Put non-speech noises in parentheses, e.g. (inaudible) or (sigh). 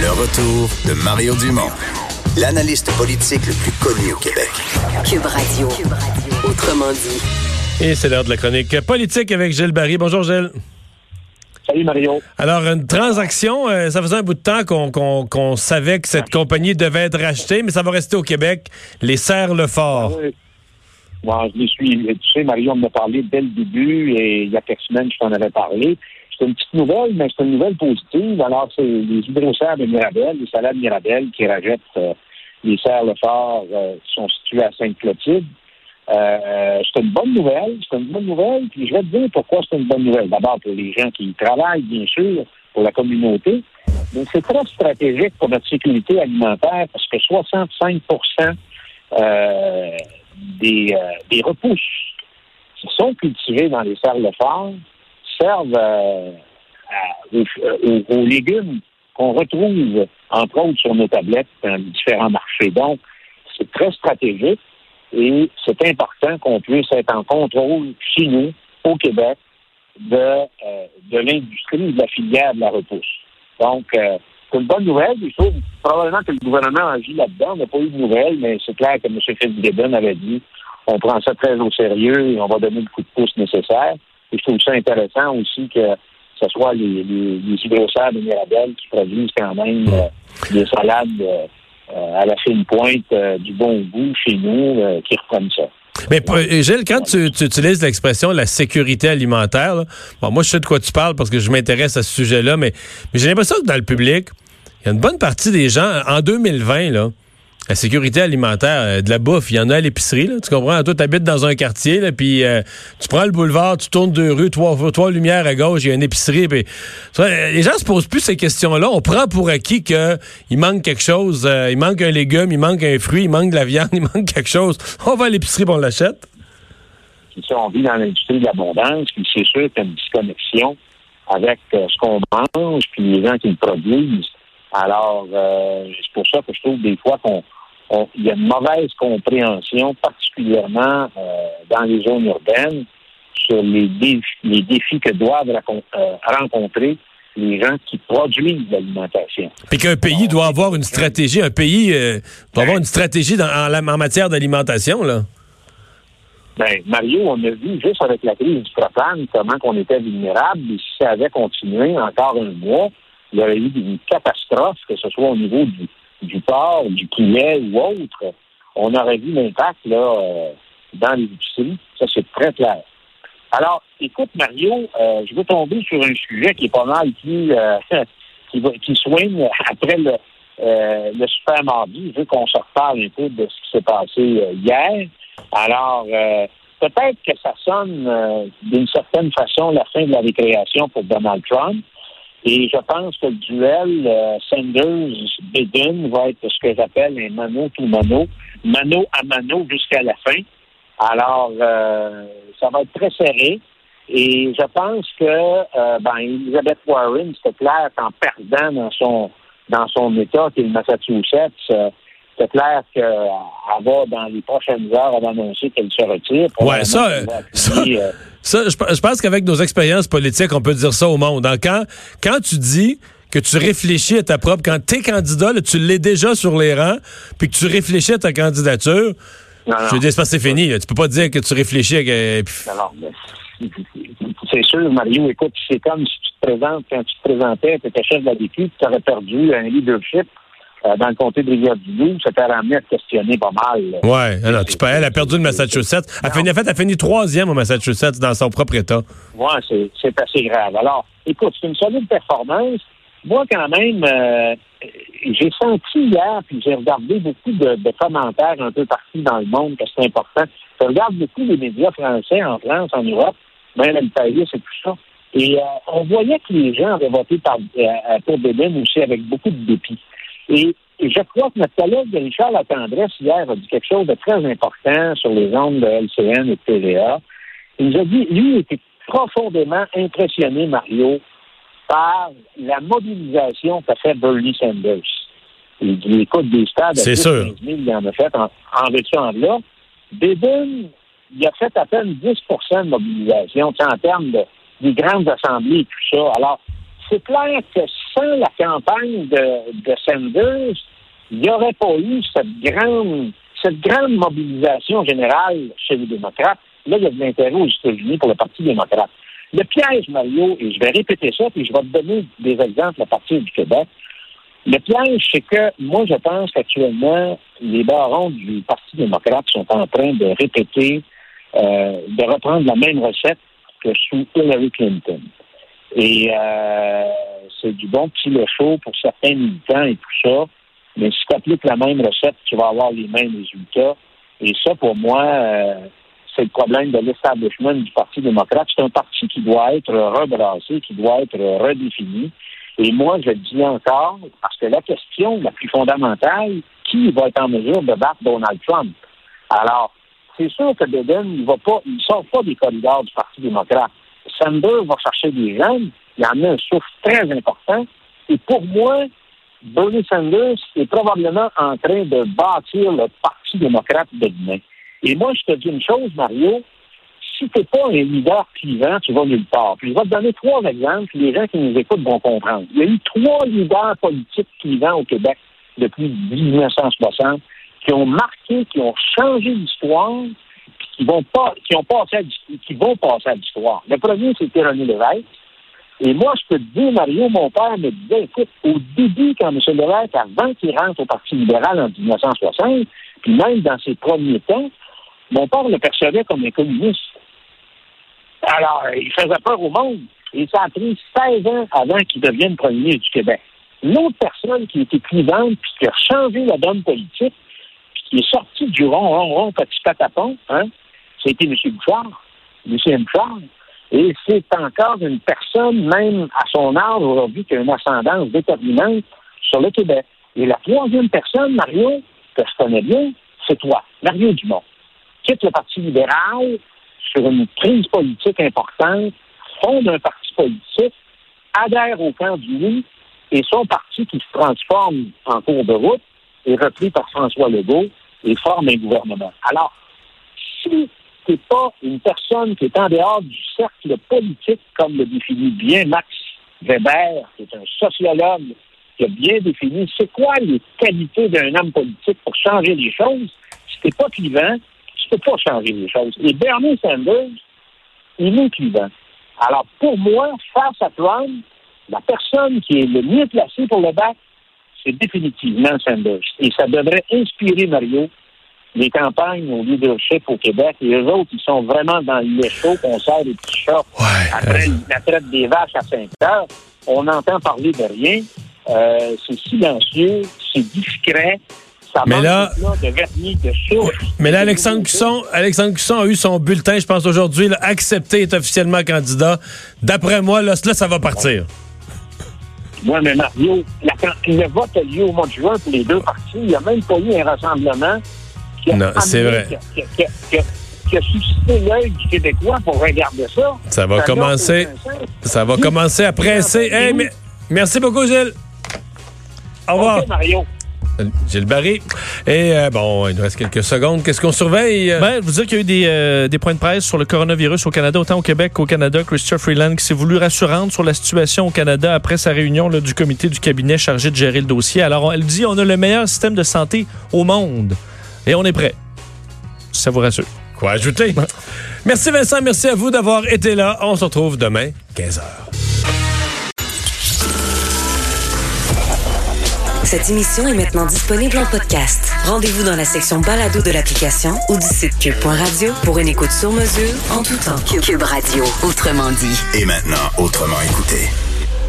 Le retour de Mario Dumont, l'analyste politique le plus connu au Québec. Cube Radio. Autrement dit. Et c'est l'heure de la chronique politique avec Gilles Barry. Bonjour Gilles. Salut Mario. Alors, une transaction, euh, ça faisait un bout de temps qu'on savait que cette compagnie devait être rachetée, mais ça va rester au Québec. Les Serres le Fort. Ah oui. Bon, je les suis. Tu sais, Mario, on m'a parlé dès le début et il y a quelques semaines, je t'en avais parlé. C'est une petite nouvelle, mais c'est une nouvelle positive. Alors, c'est les hydroserres de Mirabel, les salades Mirabel qui rachètent euh, les serres le fort euh, qui sont situés à Sainte-Clotilde. Euh, c'est une bonne nouvelle, c'est une bonne nouvelle, puis je vais te dire pourquoi c'est une bonne nouvelle. D'abord pour les gens qui y travaillent, bien sûr, pour la communauté, mais c'est très stratégique pour notre sécurité alimentaire parce que 65 euh, des, des repousses qui sont cultivées dans les serres le fort servent euh, aux légumes qu'on retrouve, entre autres, sur nos tablettes dans différents marchés. Donc, c'est très stratégique et c'est important qu'on puisse être en contrôle chez nous, au Québec, de, euh, de l'industrie de la filière de la repousse. Donc, euh, c'est une bonne nouvelle. Il faut probablement que le gouvernement agit là-dedans. On n'a pas eu de nouvelles, mais c'est clair que M. Fitzgibbon avait dit on prend ça très au sérieux et on va donner le coup de pouce nécessaire. Et je trouve ça intéressant aussi que ce soit les, les, les de Mirabel qui produisent quand même euh, des salades euh, euh, à la fine pointe euh, du bon goût chez nous qui reprennent ça. Mais Gilles, quand tu, tu utilises l'expression la sécurité alimentaire, là, bon, moi je sais de quoi tu parles parce que je m'intéresse à ce sujet-là, mais, mais j'ai l'impression que dans le public, il y a une bonne partie des gens, en 2020, là, la sécurité alimentaire, euh, de la bouffe, il y en a à l'épicerie, tu comprends? Toi, tu habites dans un quartier, là, puis euh, tu prends le boulevard, tu tournes deux rues, trois, trois lumières à gauche, il y a une épicerie. Puis, euh, les gens se posent plus ces questions-là. On prend pour acquis qu'il manque quelque chose, euh, il manque un légume, il manque un fruit, il manque de la viande, (laughs) il manque quelque chose. On va à l'épicerie, on l'achète. On vit dans l'industrie de l'abondance, puis c'est sûr qu'il y a une disconnexion avec euh, ce qu'on mange, puis les gens qui le produisent. Alors, euh, c'est pour ça que je trouve des fois qu'on on- il y a une mauvaise compréhension, particulièrement euh, dans les zones urbaines, sur les, défis, les défis que doivent euh, rencontrer les gens qui produisent l'alimentation. Puis qu'un pays doit avoir une stratégie, un pays euh, doit avoir une stratégie dans- en, matière d'alimentation, là. Ben, Mario, on a vu juste avec la crise du propane comment qu'on était vulnérable. Et si ça avait continué encore un mois, il y aurait eu une catastrophe, que ce soit au niveau du, du porc, du poulet ou autre. On aurait vu l'impact là euh, dans les épiceries. Ça, c'est très clair. Alors, écoute, Mario, euh, je veux tomber sur un sujet qui est pas mal euh, (laughs) qui, qui soigne après le, euh, le super mardi. Je qu'on se reparle un peu de ce qui s'est passé hier. Alors, peut-être que ça sonne d'une certaine façon la fin de la récréation pour Donald Trump. Et je pense que le duel euh, Sanders-Biden va être ce que j'appelle un mano to mano, mano à mano jusqu'à la fin. Alors, euh, ça va être très serré. Et je pense que euh, ben, Elizabeth Warren, c'était clair qu'en perdant dans son dans son État, qui est le Massachusetts, euh, c'est clair qu'elle va, dans les prochaines heures, annoncer qu'elle se retire. Ouais, ça, ça- Ça, je, je pense qu'avec nos expériences politiques, on peut dire ça au monde. hein. Quand, quand tu dis que tu réfléchis à ta propre, quand t'es candidat, là, tu l'es déjà sur les rangs, puis que tu réfléchis à ta candidature, non, non. je veux dire, c'est que c'est fini. là. Tu peux pas dire que tu réfléchis à... que- puis- Alors, ben, c'est sûr, Mario, écoute, c'est comme si tu te présentes, quand tu te présentais, tu étais chef de la DQ, tu aurais perdu un leadership euh, dans le comté de Rivière-du-Loup, ça t'a ramené à te questionner pas mal. là. Ouais, non, non, tu peux, elle a perdu le Massachusetts. Elle a fini, en fait, elle a fini troisième au Massachusetts dans son propre État. Ouais, c'est, assez grave. Alors, écoute, c'est une solide performance. Moi, quand même, euh, j'ai senti hier, puis j'ai regardé beaucoup de, de commentaires un peu partout dans le monde, que c'est important. Je regarde beaucoup les médias français en France, en Europe, même le Paris, c'est tout ça. Et euh, on voyait que les gens avaient voté par, pour Biden aussi avec beaucoup de dépit. Et, et je crois que notre collègue Richard Latendresse, hier, a dit quelque chose de très important sur les ondes de LCN et de TVA. Il nous a dit, lui, il était profondément impressionné, Mario, par la mobilisation qu'a fait Bernie Sanders. Il dit, écoute, des stades à C'est 10, sûr. 15 000, il en a fait en, en là. Biden, il a fait à peine 10% de mobilisation, en termes de, des grandes assemblées et tout ça. Alors, c'est clair que la campagne de, de Sanders, il n'y aurait pas eu cette grande, cette grande mobilisation générale chez les démocrates. Là, il y a de l'intérêt aux États-Unis pour le Parti démocrate. Le piège, Mario, et je vais répéter ça, puis je vais te donner des exemples à partir du Québec. Le piège, c'est que moi, je pense qu'actuellement, les barons du Parti démocrate sont en train de répéter, euh, de reprendre la même recette que sous Hillary Clinton. Et euh, c'est du bon petit le chaud pour certains militants et tout ça. Mais si tu appliques la même recette, tu vas avoir les mêmes résultats. Et ça, pour moi, euh, c'est le problème de l'establishment du Parti démocrate. C'est un parti qui doit être rebrassé, qui doit être redéfini. Et moi, je dis encore, parce que la question la plus fondamentale, qui va être en mesure de battre Donald Trump? Alors, c'est sûr que Biden, il va pas, sort pas des corridors du Parti démocrate. Sanders va chercher des jeunes. Il y en a un souffle très important. Et pour moi, Bernie Sanders est probablement en train de bâtir le Parti démocrate de demain. Et moi, je te dis une chose, Mario, si tu n'es pas un leader clivant, tu vas nulle part. Puis je vais te donner trois exemples, les gens qui nous écoutent vont comprendre. Il y a eu trois leaders politiques clivants au Québec depuis 1960 qui ont marqué, qui ont changé l'histoire, qui vont pas, qui ont passé qui vont passer à l'histoire. Le premier, c'était René Lévesque. Et moi, je peux te dire, Mario, mon père me disait, écoute, au début, quand M. Lévesque, avant qu'il rentre au Parti libéral en 1960, puis même dans ses premiers temps, mon père le percevait comme un communiste. Alors, il faisait peur au monde. Et ça a pris 16 ans avant qu'il devienne premier du Québec. Une autre personne qui était clivante puis qui a changé la donne politique, puis qui est sorti du rond, rond, rond, petit patapon, hein, c'était M. Bouchard, M. Bouchard. Et c'est encore une personne, même à son âge aujourd'hui, qui a une ascendance déterminante sur le Québec. Et la troisième personne, Mario, que je connais bien, c'est toi, Mario Dumont. Quitte le Parti libéral sur une crise politique importante, fonde un parti politique, adhère au camp du oui, et son parti qui se transforme en cours de route est repris par François Legault et forme un gouvernement. Alors, si n'es pas une personne qui est en dehors du cercle politique, comme le définit bien Max Weber, qui est un sociologue qui a bien défini c'est quoi les qualités d'un homme politique pour changer les choses, si tu n'es pas clivant, tu peux pas changer les choses. Et Bernie Sanders, il est clivant. Alors, pour moi, face à Trump, la personne qui est le mieux placée pour le battre, c'est définitivement Sanders. Et ça devrait inspirer, Mario, les campagnes au leadership au Québec. Et eux autres, ils sont vraiment dans le chaud qu'on sert des petits chats. Après la traite des vaches à 5 heures, on entend parler de rien. Euh, c'est silencieux, c'est discret. Ça mais là, de vernis, de. Mais là, Alexandre Cusson, Alexandre Cusson a eu son bulletin, je pense, aujourd'hui, accepté, est officiellement candidat. D'après moi, là, là, ça va partir. Oui, mais Mario, la, le vote a lieu au mois de juin pour les deux partis. Il n'y a même pas eu un rassemblement non, c'est vrai. Qui a, qui, a, qui a, suscité l'œil du Québécois pour regarder ça. Ça va ça commencer. Ça va commencer à presser. Hey, mais, merci beaucoup, Gilles. Au revoir. Okay, Mario. Gilles Barry. Et euh, bon, il nous reste quelques secondes. Qu'est-ce qu'on surveille? Ben, vous dire qu'il y a eu des, euh, des, points de presse sur le coronavirus au Canada, autant au Québec qu'au Canada. Christopher Freeland qui s'est voulu rassurante sur la situation au Canada après sa réunion là, du comité du cabinet chargé de gérer le dossier. Alors, elle dit on a le meilleur système de santé au monde et on est prêt. Ça vous rassure. Quoi ajouter? Ouais. Merci Vincent, merci à vous d'avoir été là. On se retrouve demain, 15h. Cette émission est maintenant disponible en podcast. Rendez-vous dans la section balado de l'application ou du site cube.radio pour une écoute sur mesure en tout temps. Cube Radio, autrement dit. Et maintenant, autrement écouté.